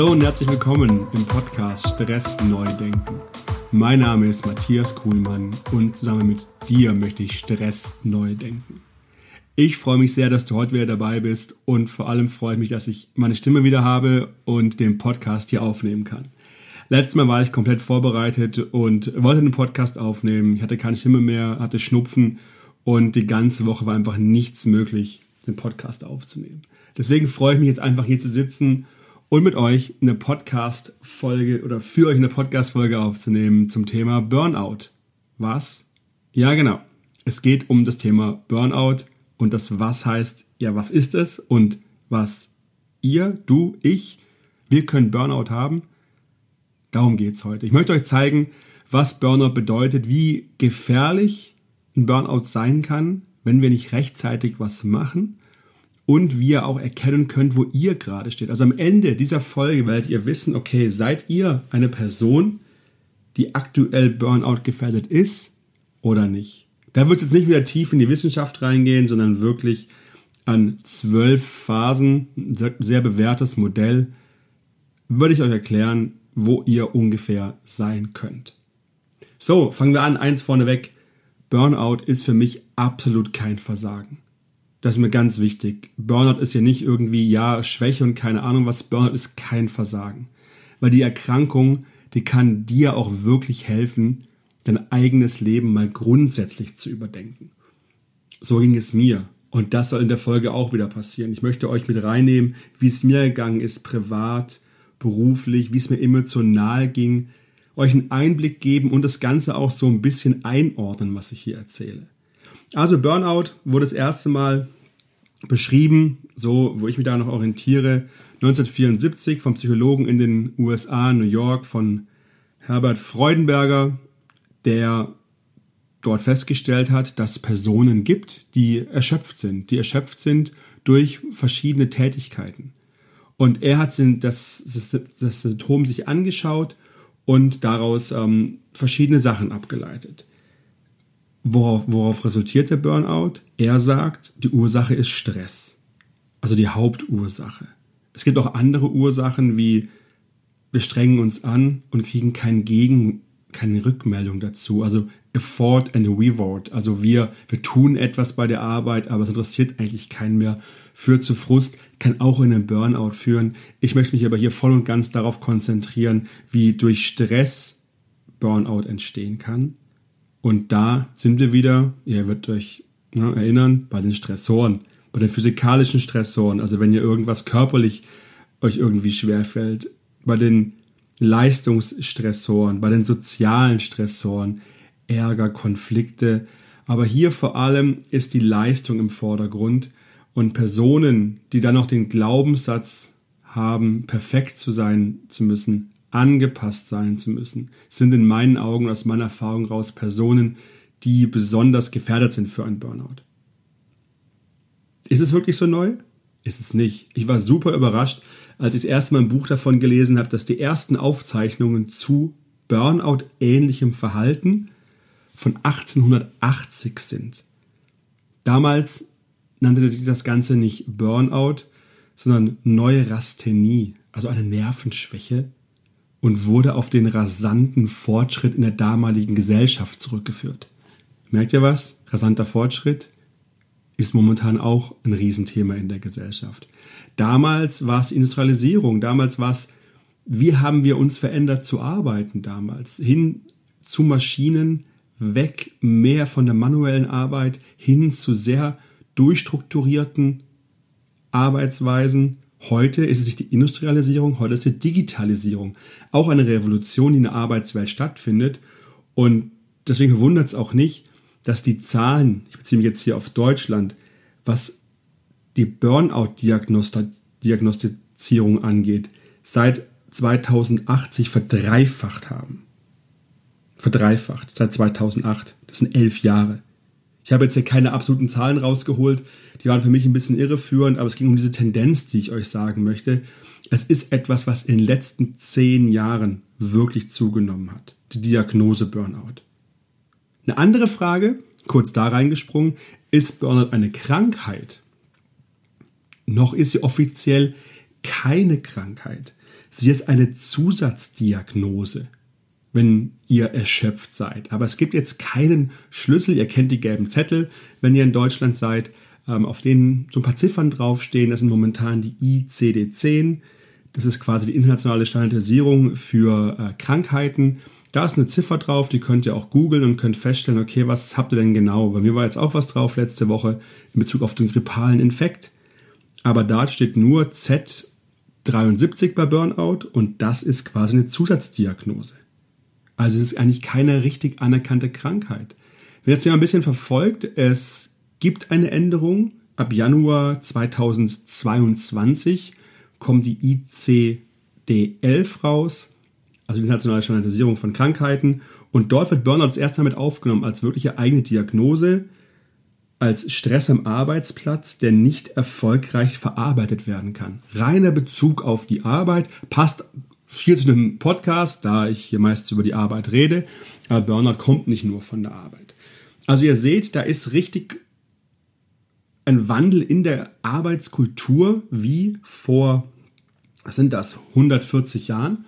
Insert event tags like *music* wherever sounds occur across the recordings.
Hallo und herzlich willkommen im Podcast Stress neu denken. Mein Name ist Matthias Kuhlmann und zusammen mit dir möchte ich Stress neu denken. Ich freue mich sehr, dass du heute wieder dabei bist und vor allem freue ich mich, dass ich meine Stimme wieder habe und den Podcast hier aufnehmen kann. Letztes Mal war ich komplett vorbereitet und wollte den Podcast aufnehmen. Ich hatte keine Stimme mehr, hatte Schnupfen und die ganze Woche war einfach nichts möglich, den Podcast aufzunehmen. Deswegen freue ich mich jetzt einfach hier zu sitzen und mit euch eine Podcast-Folge oder für euch eine Podcast-Folge aufzunehmen zum Thema Burnout. Was? Ja, genau. Es geht um das Thema Burnout und das Was heißt, ja, was ist es und was ihr, du, ich, wir können Burnout haben. Darum geht es heute. Ich möchte euch zeigen, was Burnout bedeutet, wie gefährlich ein Burnout sein kann, wenn wir nicht rechtzeitig was machen und wie ihr auch erkennen könnt, wo ihr gerade steht. Also am Ende dieser Folge werdet ihr wissen, okay, seid ihr eine Person, die aktuell Burnout gefährdet ist oder nicht. Da wird es jetzt nicht wieder tief in die Wissenschaft reingehen, sondern wirklich an zwölf Phasen, ein sehr bewährtes Modell, würde ich euch erklären, wo ihr ungefähr sein könnt. So, fangen wir an. Eins vorneweg. Burnout ist für mich absolut kein Versagen. Das ist mir ganz wichtig. Burnout ist ja nicht irgendwie, ja, Schwäche und keine Ahnung was. Burnout ist kein Versagen. Weil die Erkrankung, die kann dir auch wirklich helfen, dein eigenes Leben mal grundsätzlich zu überdenken. So ging es mir. Und das soll in der Folge auch wieder passieren. Ich möchte euch mit reinnehmen, wie es mir gegangen ist, privat, beruflich, wie es mir emotional ging, euch einen Einblick geben und das Ganze auch so ein bisschen einordnen, was ich hier erzähle. Also Burnout wurde das erste Mal beschrieben, so wo ich mich da noch orientiere, 1974 vom Psychologen in den USA, New York, von Herbert Freudenberger, der dort festgestellt hat, dass Personen gibt, die erschöpft sind, die erschöpft sind durch verschiedene Tätigkeiten. Und er hat das, das, Symptom sich angeschaut und daraus ähm, verschiedene Sachen abgeleitet. Worauf, worauf resultiert der Burnout? Er sagt, die Ursache ist Stress. Also die Hauptursache. Es gibt auch andere Ursachen wie wir strengen uns an und kriegen kein Gegen, keine Rückmeldung dazu. Also Effort and Reward. Also wir, wir tun etwas bei der Arbeit, aber es interessiert eigentlich keinen mehr. Führt zu Frust, kann auch in einen Burnout führen. Ich möchte mich aber hier voll und ganz darauf konzentrieren, wie durch Stress Burnout entstehen kann und da sind wir wieder, ihr werdet euch ne, erinnern, bei den Stressoren, bei den physikalischen Stressoren, also wenn ihr irgendwas körperlich euch irgendwie schwerfällt, bei den Leistungsstressoren, bei den sozialen Stressoren, Ärger, Konflikte. Aber hier vor allem ist die Leistung im Vordergrund und Personen, die dann noch den Glaubenssatz haben, perfekt zu sein zu müssen, angepasst sein zu müssen, sind in meinen Augen aus meiner Erfahrung raus Personen, die besonders gefährdet sind für einen Burnout. Ist es wirklich so neu? Ist es nicht. Ich war super überrascht, als ich das erste Mal ein Buch davon gelesen habe, dass die ersten Aufzeichnungen zu Burnout-ähnlichem Verhalten von 1880 sind. Damals nannte das Ganze nicht Burnout, sondern Neurasthenie, also eine Nervenschwäche, und wurde auf den rasanten Fortschritt in der damaligen Gesellschaft zurückgeführt. Merkt ihr was? Rasanter Fortschritt ist momentan auch ein Riesenthema in der Gesellschaft. Damals war es Industrialisierung, damals war es, wie haben wir uns verändert zu arbeiten damals, hin zu Maschinen, weg mehr von der manuellen Arbeit, hin zu sehr durchstrukturierten Arbeitsweisen Heute ist es nicht die Industrialisierung, heute ist die Digitalisierung. Auch eine Revolution, die in der Arbeitswelt stattfindet. Und deswegen wundert es auch nicht, dass die Zahlen, ich beziehe mich jetzt hier auf Deutschland, was die Burnout-Diagnostizierung angeht, seit 2008 sich verdreifacht haben. Verdreifacht, seit 2008. Das sind elf Jahre. Ich habe jetzt hier keine absoluten Zahlen rausgeholt, die waren für mich ein bisschen irreführend, aber es ging um diese Tendenz, die ich euch sagen möchte. Es ist etwas, was in den letzten zehn Jahren wirklich zugenommen hat. Die Diagnose Burnout. Eine andere Frage, kurz da reingesprungen, ist Burnout eine Krankheit? Noch ist sie offiziell keine Krankheit. Sie ist eine Zusatzdiagnose, wenn ihr erschöpft seid. Aber es gibt jetzt keinen Schlüssel. Ihr kennt die gelben Zettel, wenn ihr in Deutschland seid, ähm, auf denen so ein paar Ziffern draufstehen. Das sind momentan die ICD-10. Das ist quasi die internationale Standardisierung für äh, Krankheiten. Da ist eine Ziffer drauf, die könnt ihr auch googeln und könnt feststellen, okay, was habt ihr denn genau? Bei mir war jetzt auch was drauf letzte Woche in Bezug auf den grippalen Infekt. Aber da steht nur Z73 bei Burnout und das ist quasi eine Zusatzdiagnose. Also es ist eigentlich keine richtig anerkannte Krankheit. Wenn ihr das Thema ein bisschen verfolgt, es gibt eine Änderung. Ab Januar 2022 kommt die ICD-11 raus also die internationale Standardisierung von Krankheiten. Und dort wird Burnout das erste Mal mit aufgenommen als wirkliche eigene Diagnose, als Stress am Arbeitsplatz, der nicht erfolgreich verarbeitet werden kann. Reiner Bezug auf die Arbeit passt viel zu dem Podcast, da ich hier meist über die Arbeit rede. Aber Burnout kommt nicht nur von der Arbeit. Also ihr seht, da ist richtig ein Wandel in der Arbeitskultur wie vor, was sind das, 140 Jahren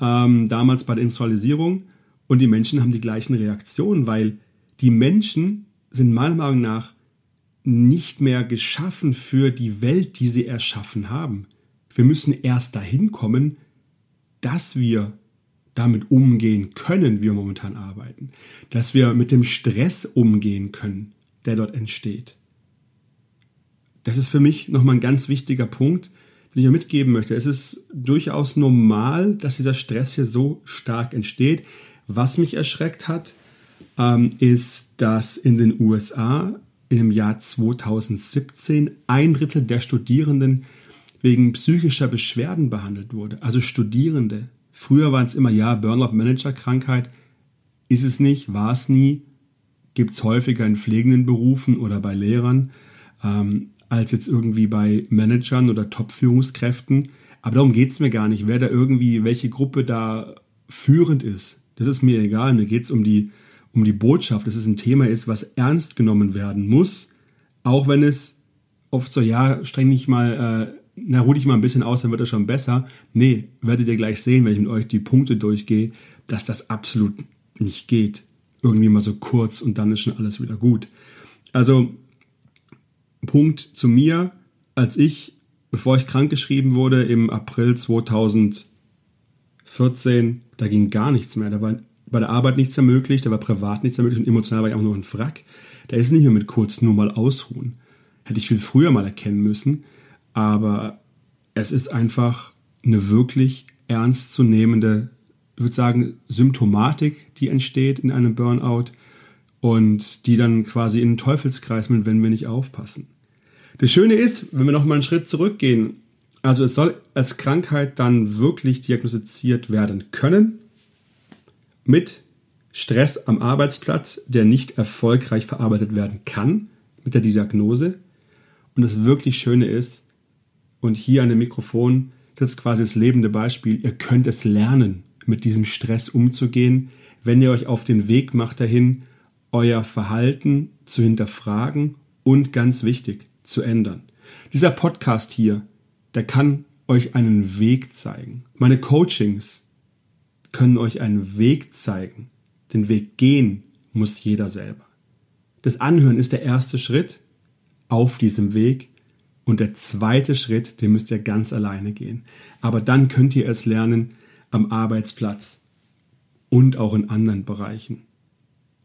ähm, damals bei der Industrialisierung. Und die Menschen haben die gleichen Reaktionen, weil die Menschen sind meiner Meinung nach nicht mehr geschaffen für die Welt, die sie erschaffen haben. Wir müssen erst dahin kommen, dass wir damit umgehen können, wie wir momentan arbeiten. Dass wir mit dem Stress umgehen können, der dort entsteht. Das ist für mich nochmal ein ganz wichtiger Punkt, den ich mitgeben möchte. Es ist durchaus normal, dass dieser Stress hier so stark entsteht. Was mich erschreckt hat, ähm, ist, dass in den USA im Jahr 2017 ein Drittel der Studierenden wegen psychischer Beschwerden behandelt wurde. Also Studierende. Früher waren es immer, ja, Burnout-Manager-Krankheit. Ist es nicht, war es nie. Gibt es häufiger in pflegenden Berufen oder bei Lehrern. Ähm, als jetzt irgendwie bei Managern oder Top-Führungskräften. Aber darum geht es mir gar nicht, wer da irgendwie, welche Gruppe da führend ist. Das ist mir egal. Mir geht es um die, um die Botschaft, dass es ein Thema ist, was ernst genommen werden muss. Auch wenn es oft so, ja, streng dich mal, äh, na, ruh dich mal ein bisschen aus, dann wird es schon besser. Nee, werdet ihr gleich sehen, wenn ich mit euch die Punkte durchgehe, dass das absolut nicht geht. Irgendwie mal so kurz und dann ist schon alles wieder gut. Also Punkt zu mir, als ich, bevor ich krankgeschrieben wurde, im April 2014, da ging gar nichts mehr. Da war bei der Arbeit nichts mehr möglich, da war privat nichts mehr möglich und emotional war ich auch nur ein Wrack. Da ist nicht mehr mit kurz nur mal ausruhen. Hätte ich viel früher mal erkennen müssen, aber es ist einfach eine wirklich ernstzunehmende, ich würde sagen, Symptomatik, die entsteht in einem Burnout und die dann quasi in den Teufelskreis mit, wenn wir nicht aufpassen. Das Schöne ist, wenn wir noch mal einen Schritt zurückgehen, also es soll als Krankheit dann wirklich diagnostiziert werden können mit Stress am Arbeitsplatz, der nicht erfolgreich verarbeitet werden kann mit der Diagnose. Und das wirklich Schöne ist, und hier an dem Mikrofon sitzt quasi das lebende Beispiel, ihr könnt es lernen, mit diesem Stress umzugehen, wenn ihr euch auf den Weg macht dahin, euer Verhalten zu hinterfragen und ganz wichtig, zu ändern. Dieser Podcast hier, der kann euch einen Weg zeigen. Meine Coachings können euch einen Weg zeigen. Den Weg gehen muss jeder selber. Das Anhören ist der erste Schritt auf diesem Weg und der zweite Schritt, den müsst ihr ganz alleine gehen. Aber dann könnt ihr es lernen am Arbeitsplatz und auch in anderen Bereichen,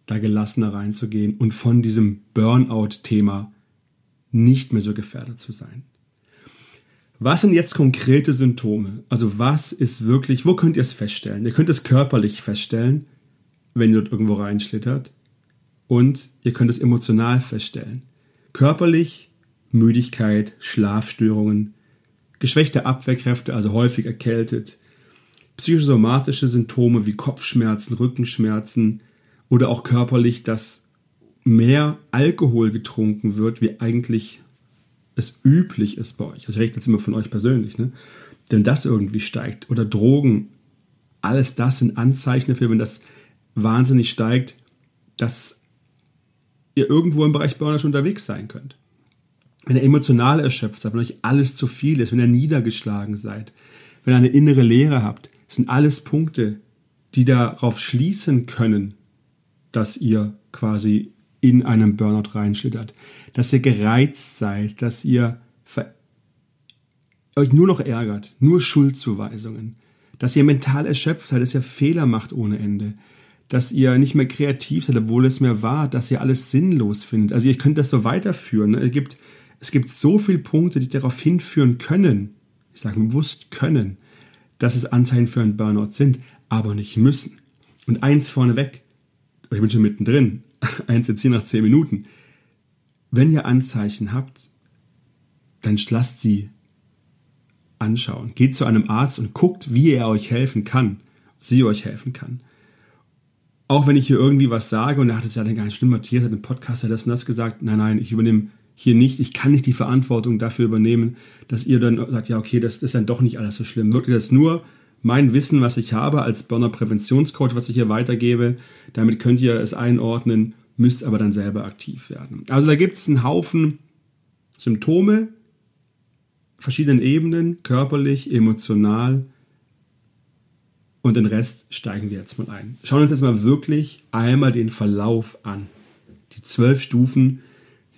da gelassener reinzugehen und von diesem Burnout-Thema nicht mehr so gefährdet zu sein. Was sind jetzt konkrete Symptome? Also was ist wirklich, wo könnt ihr es feststellen? Ihr könnt es körperlich feststellen, wenn ihr dort irgendwo reinschlittert. Und ihr könnt es emotional feststellen. Körperlich Müdigkeit, Schlafstörungen, geschwächte Abwehrkräfte, also häufig erkältet, psychosomatische Symptome wie Kopfschmerzen, Rückenschmerzen oder auch körperlich das mehr Alkohol getrunken wird, wie eigentlich es üblich ist bei euch. Also ich rede jetzt immer von euch persönlich, ne? Denn das irgendwie steigt. Oder Drogen, alles das sind Anzeichen dafür, wenn das wahnsinnig steigt, dass ihr irgendwo im Bereich Burnout schon unterwegs sein könnt. Wenn ihr emotional erschöpft seid, wenn euch alles zu viel ist, wenn ihr niedergeschlagen seid, wenn ihr eine innere Leere habt, sind alles Punkte, die darauf schließen können, dass ihr quasi in einem Burnout reinschlittert, dass ihr gereizt seid, dass ihr euch nur noch ärgert, nur Schuldzuweisungen, dass ihr mental erschöpft seid, dass ihr Fehler macht ohne Ende, dass ihr nicht mehr kreativ seid, obwohl es mehr war, dass ihr alles sinnlos findet. Also ihr könnt das so weiterführen. Ne? Es, gibt, es gibt so viele Punkte, die darauf hinführen können, ich sage bewusst können, dass es Anzeichen für einen Burnout sind, aber nicht müssen. Und eins vorneweg, ich bin schon mittendrin, *laughs* eins jetzt hier nach zehn Minuten. Wenn ihr Anzeichen habt, dann lasst sie anschauen. Geht zu einem Arzt und guckt, wie er euch helfen kann, sie euch helfen kann. Auch wenn ich hier irgendwie was sage und er hat es ja dann gar nicht schlimm, Matthias hat im Podcast ja das und das gesagt, nein, nein, ich übernehme hier nicht, ich kann nicht die Verantwortung dafür übernehmen, dass ihr dann sagt, ja, okay, das ist dann doch nicht alles so schlimm. Wirklich, das ist nur mein Wissen, was ich habe als Bonner Präventionscoach, was ich hier weitergebe. Damit könnt ihr es einordnen, müsst aber dann selber aktiv werden. Also da gibt es einen Haufen Symptome, verschiedenen Ebenen, körperlich, emotional. Und den Rest steigen wir jetzt mal ein. Schauen wir uns jetzt mal wirklich einmal den Verlauf an. Die zwölf Stufen,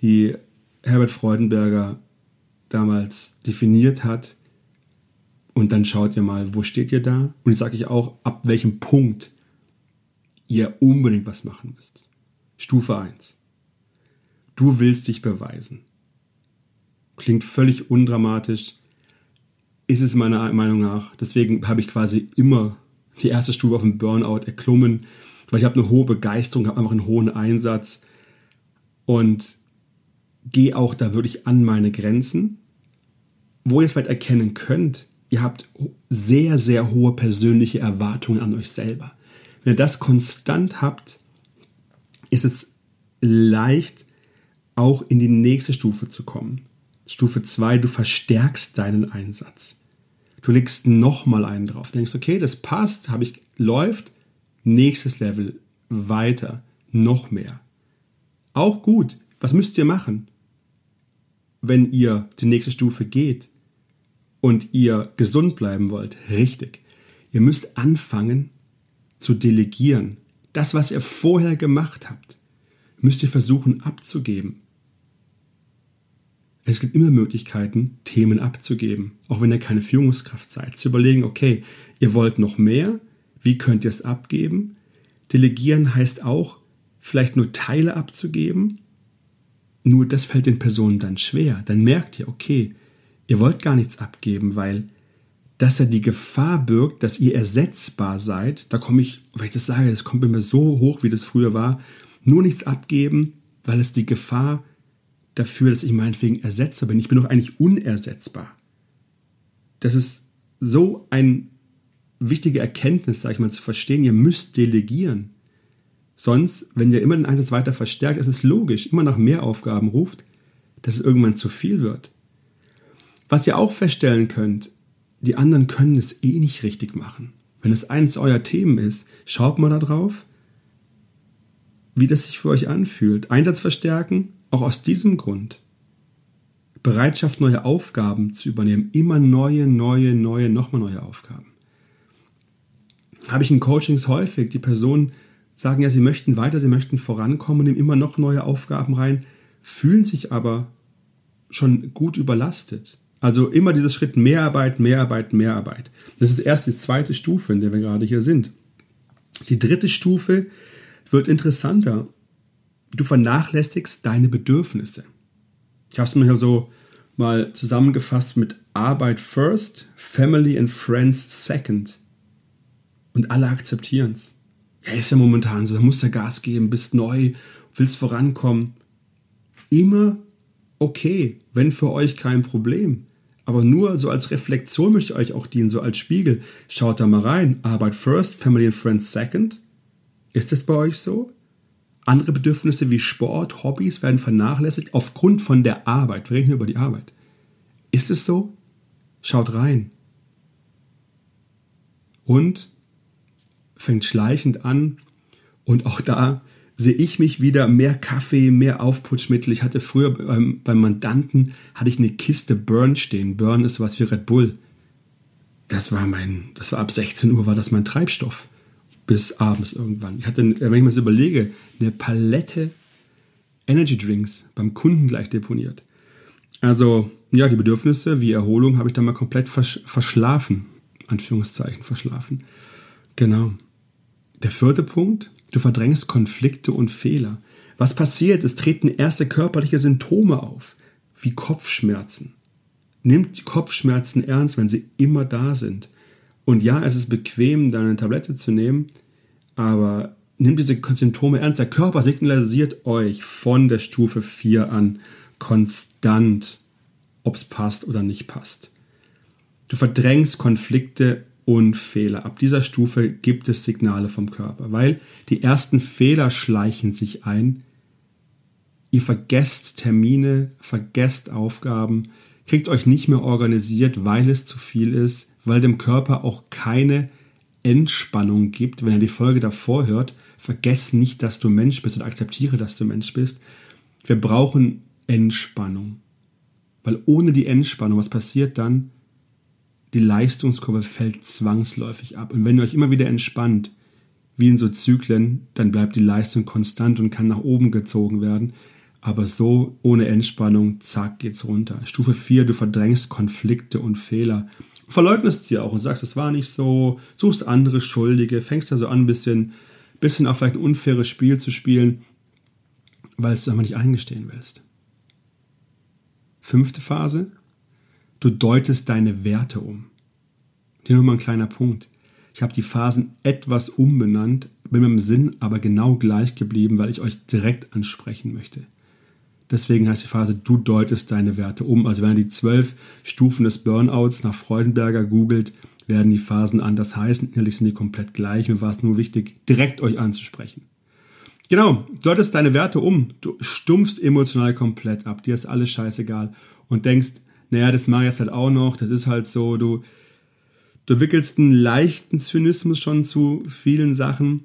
die Herbert Freudenberger damals definiert hat. Und dann schaut ihr mal, wo steht ihr da? Und jetzt sage ich auch, ab welchem Punkt ihr unbedingt was machen müsst. Stufe 1. Du willst dich beweisen klingt völlig undramatisch, ist es meiner Meinung nach. Deswegen habe ich quasi immer die erste Stufe auf dem Burnout erklommen, weil ich habe eine hohe Begeisterung, habe einfach einen hohen Einsatz und gehe auch da wirklich an meine Grenzen. Wo ihr es vielleicht erkennen könnt, ihr habt sehr, sehr hohe persönliche Erwartungen an euch selber. Wenn ihr das konstant habt, ist es leicht, auch in die nächste Stufe zu kommen. Stufe 2, du verstärkst deinen Einsatz. Du legst nochmal einen drauf. Du denkst, okay, das passt, habe ich, läuft, nächstes Level, weiter, noch mehr. Auch gut. Was müsst ihr machen, wenn ihr die nächste Stufe geht und ihr gesund bleiben wollt? Richtig. Ihr müsst anfangen zu delegieren. Das, was ihr vorher gemacht habt, müsst ihr versuchen abzugeben. Es gibt immer Möglichkeiten, Themen abzugeben, auch wenn ihr keine Führungskraft seid. Zu überlegen, okay, ihr wollt noch mehr, wie könnt ihr es abgeben? Delegieren heißt auch, vielleicht nur Teile abzugeben. Nur das fällt den Personen dann schwer. Dann merkt ihr, okay, ihr wollt gar nichts abgeben, weil das ja die Gefahr birgt, dass ihr ersetzbar seid. Da komme ich, weil ich das sage, das kommt bei mir so hoch, wie das früher war. Nur nichts abgeben, weil es die Gefahr dafür, dass ich meinetwegen ersetzbar bin. Ich bin doch eigentlich unersetzbar. Das ist so eine wichtige Erkenntnis, sage ich mal, zu verstehen. Ihr müsst delegieren. Sonst, wenn ihr immer den Einsatz weiter verstärkt, ist es logisch, immer nach mehr Aufgaben ruft, dass es irgendwann zu viel wird. Was ihr auch feststellen könnt, die anderen können es eh nicht richtig machen. Wenn es eins eurer Themen ist, schaut mal da drauf, wie das sich für euch anfühlt. Einsatz verstärken, auch aus diesem Grund. Bereitschaft, neue Aufgaben zu übernehmen. Immer neue, neue, neue, nochmal neue Aufgaben. Habe ich in Coachings häufig, die Personen sagen ja, sie möchten weiter, sie möchten vorankommen, nehmen immer noch neue Aufgaben rein, fühlen sich aber schon gut überlastet. Also immer dieses Schritt mehr Arbeit, mehr Arbeit, mehr Arbeit. Das ist erst die zweite Stufe, in der wir gerade hier sind. Die dritte Stufe wird interessanter du vernachlässigst deine Bedürfnisse. Ich habe es mir hier so mal zusammengefasst mit Arbeit first, Family and Friends second. Und alle akzeptieren es. Ja, ist ja momentan so, da musst du Gas geben, bist neu, willst vorankommen. Immer okay, wenn für euch kein Problem. Aber nur so als Reflexion möchte ich euch auch dienen, so als Spiegel. Schaut da mal rein. Arbeit first, Family and Friends second. Ist das bei euch so? Andere Bedürfnisse wie Sport, Hobbys werden vernachlässigt aufgrund von der Arbeit. Wir reden hier über die Arbeit. Ist es so? Schaut rein. Und fängt schleichend an. Und auch da sehe ich mich wieder mehr Kaffee, mehr Aufputschmittel. Ich hatte früher beim, beim Mandanten hatte ich eine Kiste Burn stehen. Burn ist was wie Red Bull. das war mein, das war ab 16 Uhr war das mein Treibstoff bis abends irgendwann. Ich hatte, wenn ich mir das überlege, eine Palette Energy Drinks beim Kunden gleich deponiert. Also, ja, die Bedürfnisse wie Erholung habe ich dann mal komplett versch verschlafen. Anführungszeichen verschlafen. Genau. Der vierte Punkt, du verdrängst Konflikte und Fehler. Was passiert? Es treten erste körperliche Symptome auf, wie Kopfschmerzen. Nimmt Kopfschmerzen ernst, wenn sie immer da sind. Und ja, es ist bequem, da eine Tablette zu nehmen, aber nimmt diese Symptome ernst. Der Körper signalisiert euch von der Stufe 4 an konstant, ob es passt oder nicht passt. Du verdrängst Konflikte und Fehler. Ab dieser Stufe gibt es Signale vom Körper, weil die ersten Fehler schleichen sich ein. Ihr vergesst Termine, vergesst Aufgaben, kriegt euch nicht mehr organisiert, weil es zu viel ist, weil dem Körper auch keine Entspannung gibt. Wenn er die Folge davor hört, vergess nicht, dass du Mensch bist und akzeptiere, dass du Mensch bist. Wir brauchen Entspannung. Weil ohne die Entspannung, was passiert dann? Die Leistungskurve fällt zwangsläufig ab. Und wenn ihr euch immer wieder entspannt, wie in so Zyklen, dann bleibt die Leistung konstant und kann nach oben gezogen werden. Aber so ohne Entspannung, zack, geht's runter. Stufe 4, du verdrängst Konflikte und Fehler. Verleugnest sie auch und sagst, es war nicht so, suchst andere Schuldige, fängst ja so an, ein bisschen, bisschen auf vielleicht ein unfaires Spiel zu spielen, weil es du einfach nicht eingestehen willst. Fünfte Phase, du deutest deine Werte um. Hier nur mal ein kleiner Punkt. Ich habe die Phasen etwas umbenannt, bin mit dem Sinn aber genau gleich geblieben, weil ich euch direkt ansprechen möchte. Deswegen heißt die Phase, du deutest deine Werte um. Also wenn ihr die zwölf Stufen des Burnouts nach Freudenberger googelt, werden die Phasen anders heißen. Innerlich sind die komplett gleich. Mir war es nur wichtig, direkt euch anzusprechen. Genau, du deutest deine Werte um. Du stumpfst emotional komplett ab. Dir ist alles scheißegal. Und denkst, naja, das mache ich jetzt halt auch noch. Das ist halt so, du, du wickelst einen leichten Zynismus schon zu vielen Sachen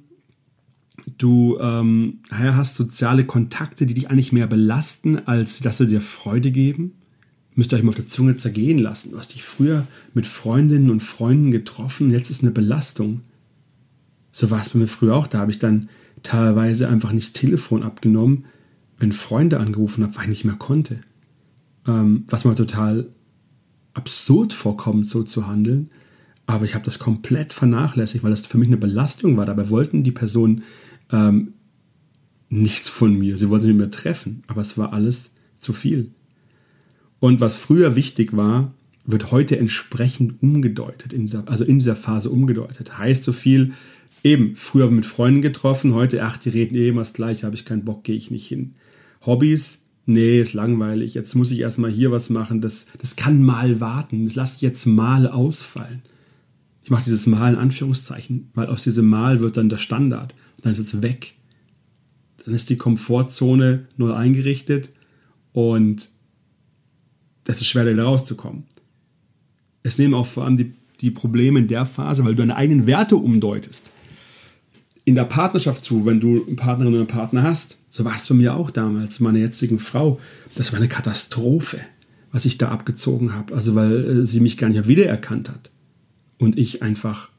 Du ähm, hast soziale Kontakte, die dich eigentlich mehr belasten, als dass sie dir Freude geben. Müsst ihr euch mal auf der Zunge zergehen lassen. Du hast dich früher mit Freundinnen und Freunden getroffen, jetzt ist eine Belastung. So war es bei mir früher auch. Da habe ich dann teilweise einfach nicht das Telefon abgenommen, wenn Freunde angerufen haben, weil ich nicht mehr konnte. Ähm, was mir total absurd vorkommt, so zu handeln. Aber ich habe das komplett vernachlässigt, weil das für mich eine Belastung war. Dabei wollten die Personen ähm, nichts von mir. Sie wollten mit mir treffen, aber es war alles zu viel. Und was früher wichtig war, wird heute entsprechend umgedeutet, in dieser, also in dieser Phase umgedeutet. Heißt so viel, eben, früher mit Freunden getroffen, heute, ach, die reden eh immer das Gleiche, habe ich keinen Bock, gehe ich nicht hin. Hobbys, nee, ist langweilig, jetzt muss ich erstmal hier was machen, das, das kann mal warten, das lasse ich jetzt mal ausfallen. Ich mache dieses Mal in Anführungszeichen, weil aus diesem Mal wird dann der Standard dann ist es weg. Dann ist die Komfortzone neu eingerichtet und das ist schwer, da rauszukommen. Es nehmen auch vor allem die, die Probleme in der Phase, weil du deine eigenen Werte umdeutest. In der Partnerschaft zu, wenn du eine Partnerin oder einen Partner hast, so war es bei mir auch damals, meiner jetzigen Frau, das war eine Katastrophe, was ich da abgezogen habe. Also weil äh, sie mich gar nicht wiedererkannt hat. Und ich einfach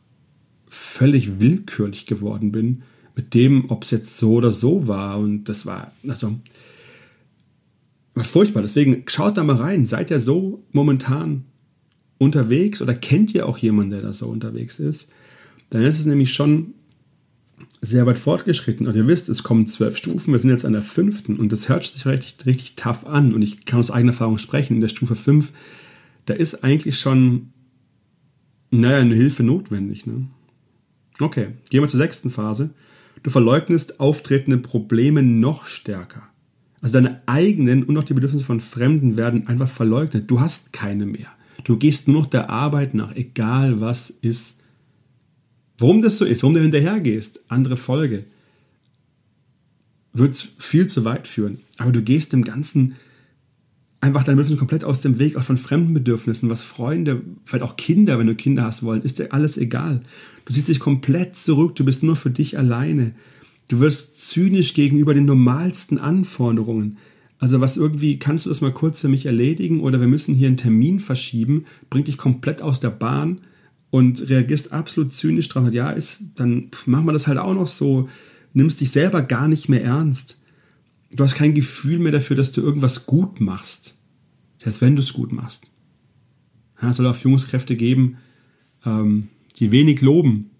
völlig willkürlich geworden bin mit dem, ob es jetzt so oder so war. Und das war, also, war furchtbar. Deswegen schaut da mal rein. Seid ihr so momentan unterwegs oder kennt ihr auch jemanden, der da so unterwegs ist? Dann ist es nämlich schon sehr weit fortgeschritten. Also ihr wisst, es kommen zwölf Stufen, wir sind jetzt an der fünften und das hört sich richtig, richtig tough an und ich kann aus eigener Erfahrung sprechen. In der Stufe 5, da ist eigentlich schon, naja, eine Hilfe notwendig. Ne? Okay, gehen wir zur sechsten Phase. Du verleugnest auftretende Probleme noch stärker. Also deine eigenen und auch die Bedürfnisse von Fremden werden einfach verleugnet. Du hast keine mehr. Du gehst nur noch der Arbeit nach, egal was ist. Warum das so ist, warum du hinterher gehst, andere Folge, wird viel zu weit führen. Aber du gehst dem Ganzen einfach deine Bedürfnisse komplett aus dem Weg, auch von fremden Bedürfnissen, was Freunde, vielleicht auch Kinder, wenn du Kinder hast wollen, ist dir alles egal. Du ziehst dich komplett zurück, du bist nur für dich alleine. Du wirst zynisch gegenüber den normalsten Anforderungen. Also was irgendwie, kannst du das mal kurz für mich erledigen oder wir müssen hier einen Termin verschieben, bringt dich komplett aus der Bahn und reagierst absolut zynisch drauf. Ja, ist, dann machen wir das halt auch noch so. Nimmst dich selber gar nicht mehr ernst. Du hast kein Gefühl mehr dafür, dass du irgendwas gut machst. Selbst wenn du es gut machst. Ja, es soll auch Führungskräfte geben, ähm, die wenig loben.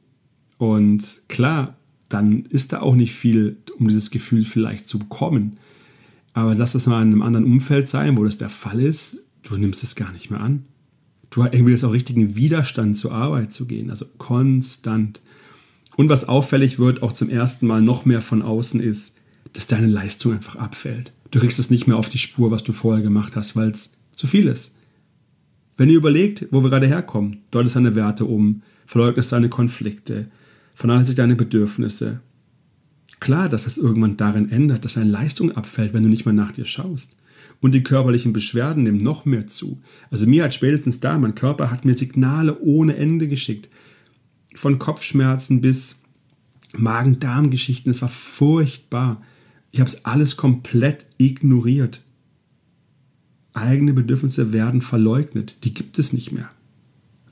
Und klar, dann ist da auch nicht viel, um dieses Gefühl vielleicht zu bekommen. Aber lass das mal in einem anderen Umfeld sein, wo das der Fall ist, du nimmst es gar nicht mehr an. Du irgendwie jetzt auch richtigen Widerstand zur Arbeit zu gehen, also konstant. Und was auffällig wird, auch zum ersten Mal noch mehr von außen ist, dass deine Leistung einfach abfällt. Du kriegst es nicht mehr auf die Spur, was du vorher gemacht hast, weil es zu viel ist. Wenn ihr überlegt, wo wir gerade herkommen, deutest deine Werte um, verleugnest deine Konflikte, vernachlässigst deine Bedürfnisse. Klar, dass das irgendwann darin ändert, dass deine Leistung abfällt, wenn du nicht mehr nach dir schaust. Und die körperlichen Beschwerden nehmen noch mehr zu. Also mir hat spätestens da, mein Körper hat mir Signale ohne Ende geschickt. Von Kopfschmerzen bis Magen-Darm-Geschichten. Es war furchtbar. Ich habe es alles komplett ignoriert. Eigene Bedürfnisse werden verleugnet. Die gibt es nicht mehr.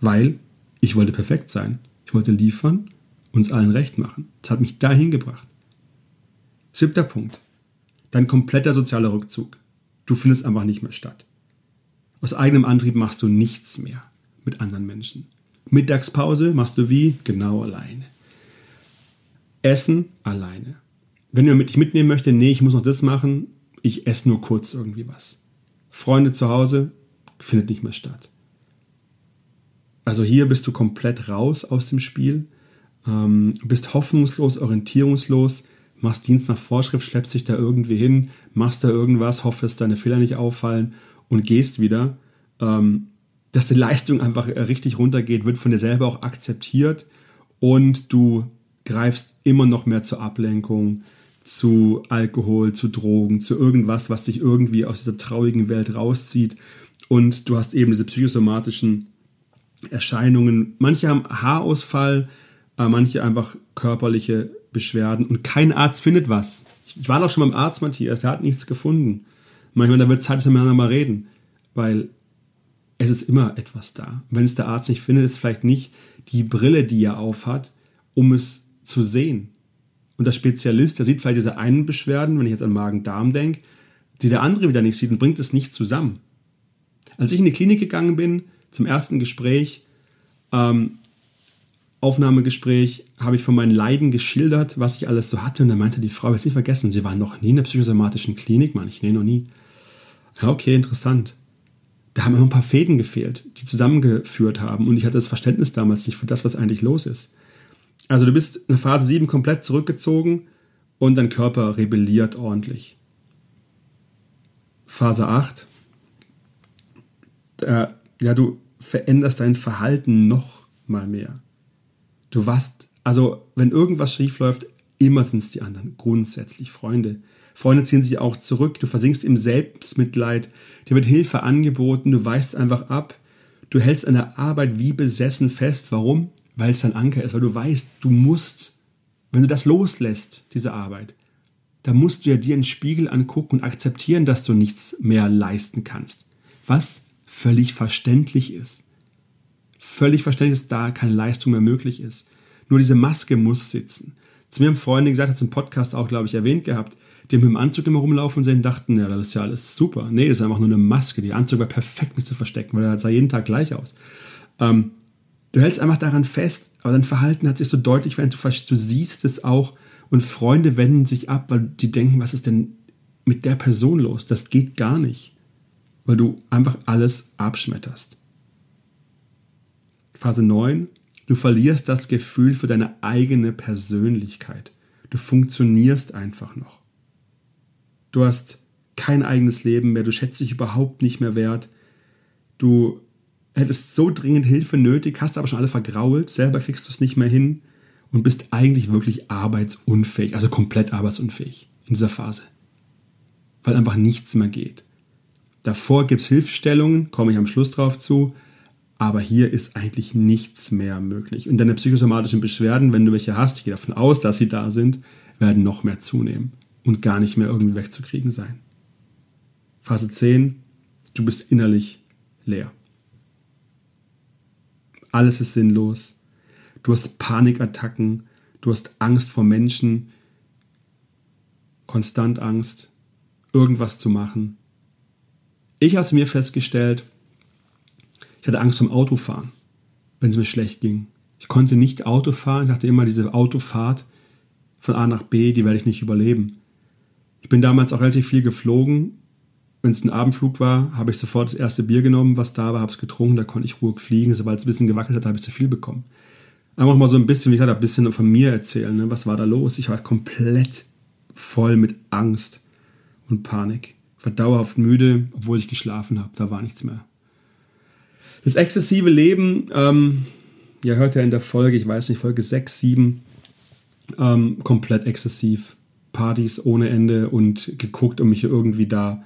Weil ich wollte perfekt sein. Ich wollte liefern, uns allen recht machen. Das hat mich dahin gebracht. Siebter Punkt. Dein kompletter sozialer Rückzug. Du findest einfach nicht mehr statt. Aus eigenem Antrieb machst du nichts mehr mit anderen Menschen. Mittagspause machst du wie? Genau alleine. Essen alleine. Wenn jemand dich mitnehmen möchte, nee, ich muss noch das machen, ich esse nur kurz irgendwie was. Freunde zu Hause findet nicht mehr statt. Also hier bist du komplett raus aus dem Spiel, ähm, bist hoffnungslos, orientierungslos, machst Dienst nach Vorschrift, schleppst dich da irgendwie hin, machst da irgendwas, hoffst, deine Fehler nicht auffallen und gehst wieder. Ähm, dass die Leistung einfach richtig runtergeht, wird von dir selber auch akzeptiert und du greifst immer noch mehr zur Ablenkung, zu Alkohol, zu Drogen, zu irgendwas, was dich irgendwie aus dieser traurigen Welt rauszieht. Und du hast eben diese psychosomatischen Erscheinungen. Manche haben Haarausfall, manche einfach körperliche Beschwerden und kein Arzt findet was. Ich war doch schon beim Arzt, Matthias, der hat nichts gefunden. Manchmal, da wird Zeit, dass wir miteinander mal reden, weil es ist immer etwas da. Wenn es der Arzt nicht findet, ist vielleicht nicht die Brille, die er aufhat, um es zu sehen. Und der Spezialist, der sieht vielleicht diese einen Beschwerden, wenn ich jetzt an Magen-Darm denke, die der andere wieder nicht sieht und bringt es nicht zusammen. Als ich in die Klinik gegangen bin, zum ersten Gespräch, ähm, Aufnahmegespräch, habe ich von meinen Leiden geschildert, was ich alles so hatte. Und da meinte die Frau, jetzt nicht vergessen, Sie waren noch nie in der psychosomatischen Klinik, meine ich, nee, noch nie. Ja, okay, interessant. Da haben immer ein paar Fäden gefehlt, die zusammengeführt haben. Und ich hatte das Verständnis damals nicht für das, was eigentlich los ist. Also du bist in Phase 7 komplett zurückgezogen und dein Körper rebelliert ordentlich. Phase 8. Äh, ja, du veränderst dein Verhalten noch mal mehr. Du warst, also wenn irgendwas schief läuft, immer sind es die anderen. Grundsätzlich Freunde. Freunde ziehen sich auch zurück. Du versinkst im Selbstmitleid. Dir wird Hilfe angeboten. Du weichst einfach ab. Du hältst an der Arbeit wie besessen fest. Warum? weil es dein Anker ist, weil du weißt, du musst, wenn du das loslässt, diese Arbeit, dann musst du ja dir einen Spiegel angucken und akzeptieren, dass du nichts mehr leisten kannst. Was völlig verständlich ist. Völlig verständlich ist, da keine Leistung mehr möglich ist. Nur diese Maske muss sitzen. Zu mir haben Freunde gesagt, hat es im Podcast auch, glaube ich, erwähnt gehabt, die mit dem Anzug immer rumlaufen und sehen, dachten, ja, das ist ja alles super. Nee, das ist einfach nur eine Maske. Die Anzug war perfekt nicht zu verstecken, weil er sah jeden Tag gleich aus. Ähm, Du hältst einfach daran fest, aber dein Verhalten hat sich so deutlich verändert. Du, du siehst es auch und Freunde wenden sich ab, weil die denken, was ist denn mit der Person los? Das geht gar nicht, weil du einfach alles abschmetterst. Phase 9. Du verlierst das Gefühl für deine eigene Persönlichkeit. Du funktionierst einfach noch. Du hast kein eigenes Leben mehr, du schätzt dich überhaupt nicht mehr wert. Du hättest so dringend Hilfe nötig, hast aber schon alle vergrault, selber kriegst du es nicht mehr hin und bist eigentlich wirklich arbeitsunfähig, also komplett arbeitsunfähig in dieser Phase. Weil einfach nichts mehr geht. Davor gibt es Hilfestellungen, komme ich am Schluss drauf zu, aber hier ist eigentlich nichts mehr möglich. Und deine psychosomatischen Beschwerden, wenn du welche hast, ich gehe davon aus, dass sie da sind, werden noch mehr zunehmen und gar nicht mehr irgendwie wegzukriegen sein. Phase 10, du bist innerlich leer Alles ist sinnlos. Du hast Panikattacken, du hast Angst vor Menschen, konstant Angst, irgendwas zu machen. Ich habe mir festgestellt, ich hatte Angst vom Autofahren, wenn es mir schlecht ging. Ich konnte nicht Auto fahren, ich dachte immer, diese Autofahrt von A nach B, die werde ich nicht überleben. Ich bin damals auch relativ viel geflogen. Wenn es ein Abendflug war, habe ich sofort das erste Bier genommen, was da war, habe es getrunken, da konnte ich ruhig fliegen. Sobald es ein bisschen gewackelt hat, habe ich zu viel bekommen. Einfach mal so ein bisschen, wie gesagt, ein bisschen von mir erzählen. Ne? Was war da los? Ich war komplett voll mit Angst und Panik. Ich war dauerhaft müde, obwohl ich geschlafen habe. Da war nichts mehr. Das exzessive Leben, ähm, ihr hört ja in der Folge, ich weiß nicht, Folge 6, 7, ähm, komplett exzessiv. Partys ohne Ende und geguckt, um mich irgendwie da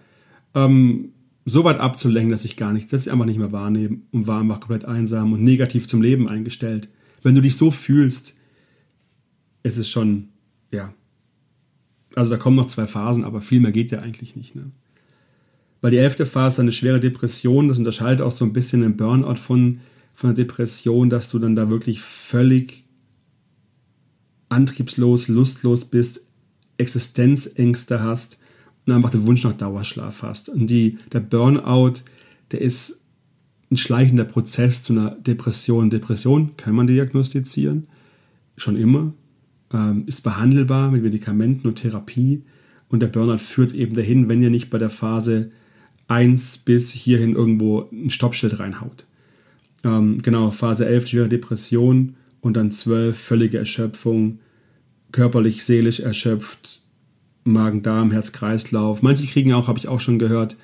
ähm, so weit abzulenken, dass ich gar nicht, dass ich einfach nicht mehr wahrnehme und war einfach komplett einsam und negativ zum Leben eingestellt. Wenn du dich so fühlst, ist es schon, ja. Also da kommen noch zwei Phasen, aber viel mehr geht ja eigentlich nicht. Ne? Weil die elfte Phase ist eine schwere Depression, das unterscheidet auch so ein bisschen den Burnout von, von der Depression, dass du dann da wirklich völlig antriebslos, lustlos bist, Existenzängste hast und einfach den Wunsch nach Dauerschlaf hast. Und die, der Burnout, der ist ein schleichender Prozess zu einer Depression. Depression kann man diagnostizieren, schon immer, ähm, ist behandelbar mit Medikamenten und Therapie. Und der Burnout führt eben dahin, wenn ihr nicht bei der Phase 1 bis hierhin irgendwo ein Stoppschild reinhaut. Ähm, genau, Phase 11 schwere Depression und dann 12 völlige Erschöpfung, körperlich, seelisch erschöpft, Magen-Darm, Herz-Kreislauf. Manche kriegen auch, habe ich auch schon gehört,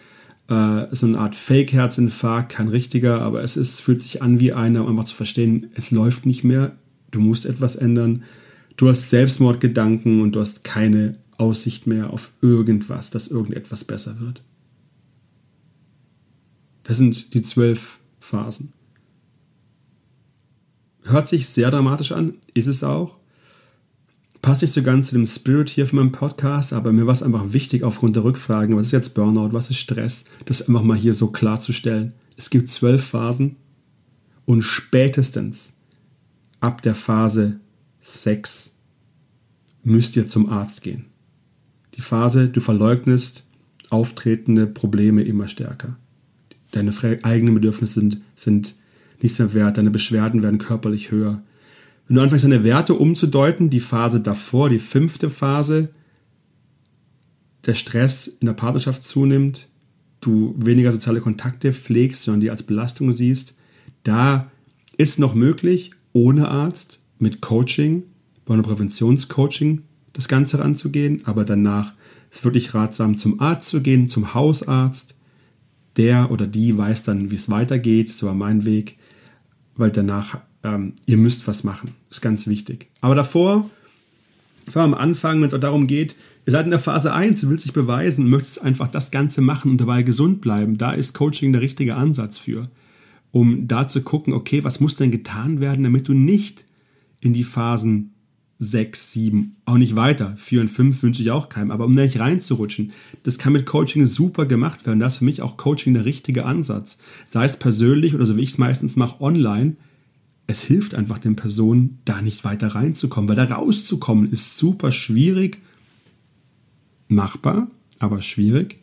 äh, so eine Art Fake-Herzinfarkt, kein richtiger, aber es ist, fühlt sich an wie einer, um einfach zu verstehen, es läuft nicht mehr, du musst etwas ändern. Du hast Selbstmordgedanken und du hast keine Aussicht mehr auf irgendwas, dass irgendetwas besser wird. Das sind die zwölf Phasen. Hört sich sehr dramatisch an, ist es auch passt nicht so ganz zu dem Spirit hier von meinem Podcast, aber mir war es einfach wichtig, aufgrund der Rückfragen, was ist jetzt Burnout, was ist Stress, das einfach mal hier so klarzustellen. Es gibt zwölf Phasen und spätestens ab der Phase 6 müsst ihr zum Arzt gehen. Die Phase, du verleugnest auftretende Probleme immer stärker. Deine eigenen Bedürfnisse sind, sind nichts mehr wert, deine Beschwerden werden körperlich höher, wenn du anfängst, deine Werte umzudeuten, die Phase davor, die fünfte Phase, der Stress in der Partnerschaft zunimmt, du weniger soziale Kontakte pflegst, sondern die als Belastung siehst, da ist noch möglich, ohne Arzt, mit Coaching, bei einem Präventionscoaching das Ganze anzugehen, aber danach ist wirklich ratsam, zum Arzt zu gehen, zum Hausarzt. Der oder die weiß dann, wie es weitergeht. Das war mein Weg, weil danach ähm, ihr müsst was machen. Ist ganz wichtig. Aber davor, vor am Anfang, wenn es auch darum geht, ihr seid in der Phase 1, du willst dich beweisen möchtest einfach das Ganze machen und dabei gesund bleiben. Da ist Coaching der richtige Ansatz für. Um da zu gucken, okay, was muss denn getan werden, damit du nicht in die Phasen 6, 7, auch nicht weiter. 4 und 5 wünsche ich auch keinem, aber um da nicht reinzurutschen, das kann mit Coaching super gemacht werden. Das ist für mich auch Coaching der richtige Ansatz. Sei es persönlich oder so wie ich es meistens mache, online, es hilft einfach den Personen, da nicht weiter reinzukommen, weil da rauszukommen ist super schwierig, machbar, aber schwierig.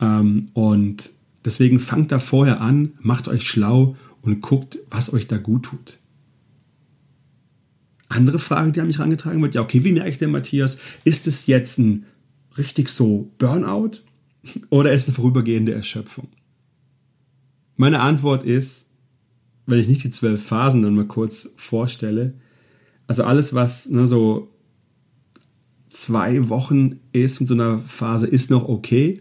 Ähm, und deswegen fangt da vorher an, macht euch schlau und guckt, was euch da gut tut. Andere Frage, die an mich herangetragen wird, ja, okay, wie merke ich denn, Matthias, ist es jetzt ein richtig so Burnout oder ist es eine vorübergehende Erschöpfung? Meine Antwort ist, wenn ich nicht die zwölf Phasen dann mal kurz vorstelle, also alles, was ne, so zwei Wochen ist mit so einer Phase, ist noch okay.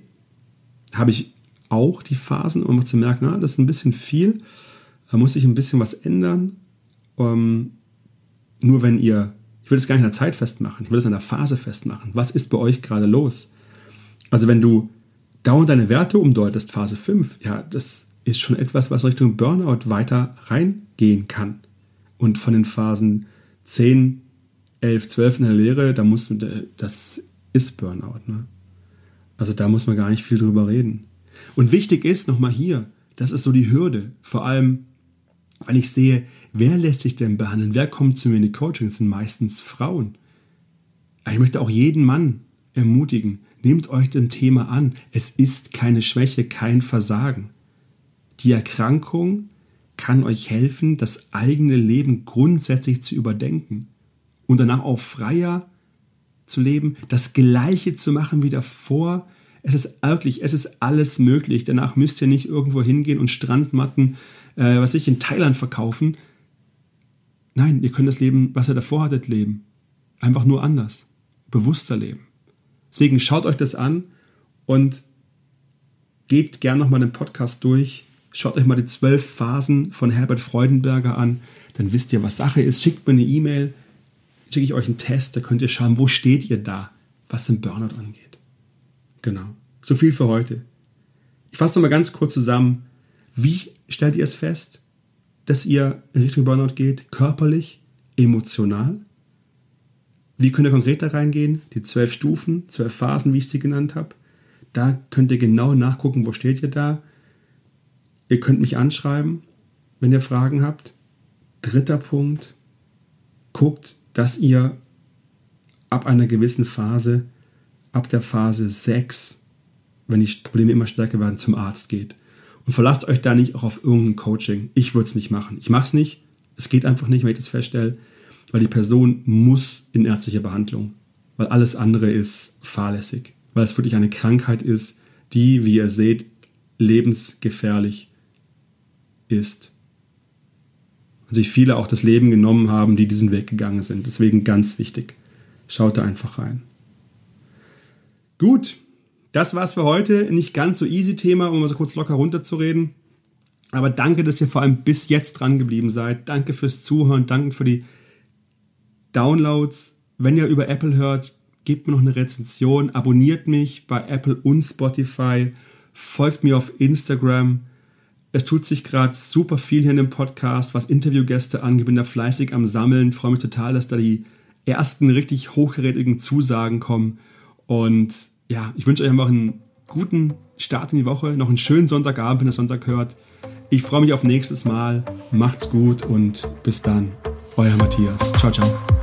Habe ich auch die Phasen, um zu merken, ah, das ist ein bisschen viel. Da muss sich ein bisschen was ändern. Ähm, nur wenn ihr, ich will es gar nicht in der Zeit festmachen, ich will es in der Phase festmachen. Was ist bei euch gerade los? Also wenn du dauernd deine Werte umdeutest, Phase 5, ja, das ist schon etwas, was Richtung Burnout weiter reingehen kann. Und von den Phasen 10, 11, 12 in der Lehre, da muss, das ist Burnout. Ne? Also da muss man gar nicht viel drüber reden. Und wichtig ist nochmal hier, das ist so die Hürde, vor allem Wenn ich sehe, wer lässt sich denn behandeln, wer kommt zu mir in die Coaching, das sind meistens Frauen. Ich möchte auch jeden Mann ermutigen, nehmt euch dem Thema an. Es ist keine Schwäche, kein Versagen. Die Erkrankung kann euch helfen, das eigene Leben grundsätzlich zu überdenken und danach auch freier zu leben, das Gleiche zu machen wie davor. Es ist wirklich, es ist alles möglich. Danach müsst ihr nicht irgendwo hingehen und Strandmatten, äh, was ich in Thailand verkaufen. Nein, ihr könnt das Leben, was ihr davor hattet, leben. Einfach nur anders, bewusster leben. Deswegen schaut euch das an und geht gern nochmal den Podcast durch. Schaut euch mal die zwölf Phasen von Herbert Freudenberger an. Dann wisst ihr, was Sache ist. Schickt mir eine E-Mail schicke ich euch einen Test, da könnt ihr schauen, wo steht ihr da, was den Burnout angeht. Genau. So viel für heute. Ich fasse nochmal ganz kurz zusammen. Wie stellt ihr es fest, dass ihr in Richtung Burnout geht? Körperlich, emotional? Wie könnt ihr konkret da reingehen? Die zwölf Stufen, zwölf Phasen, wie ich sie genannt habe. Da könnt ihr genau nachgucken, wo steht ihr da. Ihr könnt mich anschreiben, wenn ihr Fragen habt. Dritter Punkt, guckt, dass ihr ab einer gewissen Phase, ab der Phase 6, wenn die Probleme immer stärker werden, zum Arzt geht. Und verlasst euch da nicht auch auf irgendein Coaching. Ich würde es nicht machen. Ich mache es nicht. Es geht einfach nicht, wenn ich das feststelle, weil die Person muss in ärztliche Behandlung, weil alles andere ist fahrlässig, weil es wirklich eine Krankheit ist, die, wie ihr seht, lebensgefährlich ist sich viele auch das Leben genommen haben, die diesen Weg gegangen sind. Deswegen ganz wichtig. Schaut da einfach rein. Gut, das war's für heute. Nicht ganz so easy Thema, um mal so kurz locker runterzureden. Aber danke, dass ihr vor allem bis jetzt dran geblieben seid. Danke fürs Zuhören, danke für die Downloads. Wenn ihr über Apple hört, gebt mir noch eine Rezension, abonniert mich bei Apple und Spotify, folgt mir auf Instagram es tut sich gerade super viel hier in dem Podcast, was Interviewgäste angeht. Bin da fleißig am Sammeln. Freue mich total, dass da die ersten richtig hochgerätigen Zusagen kommen. Und ja, ich wünsche euch einfach einen guten Start in die Woche. Noch einen schönen Sonntagabend, wenn ihr Sonntag hört. Ich freue mich auf nächstes Mal. Macht's gut und bis dann. Euer Matthias. Ciao, ciao.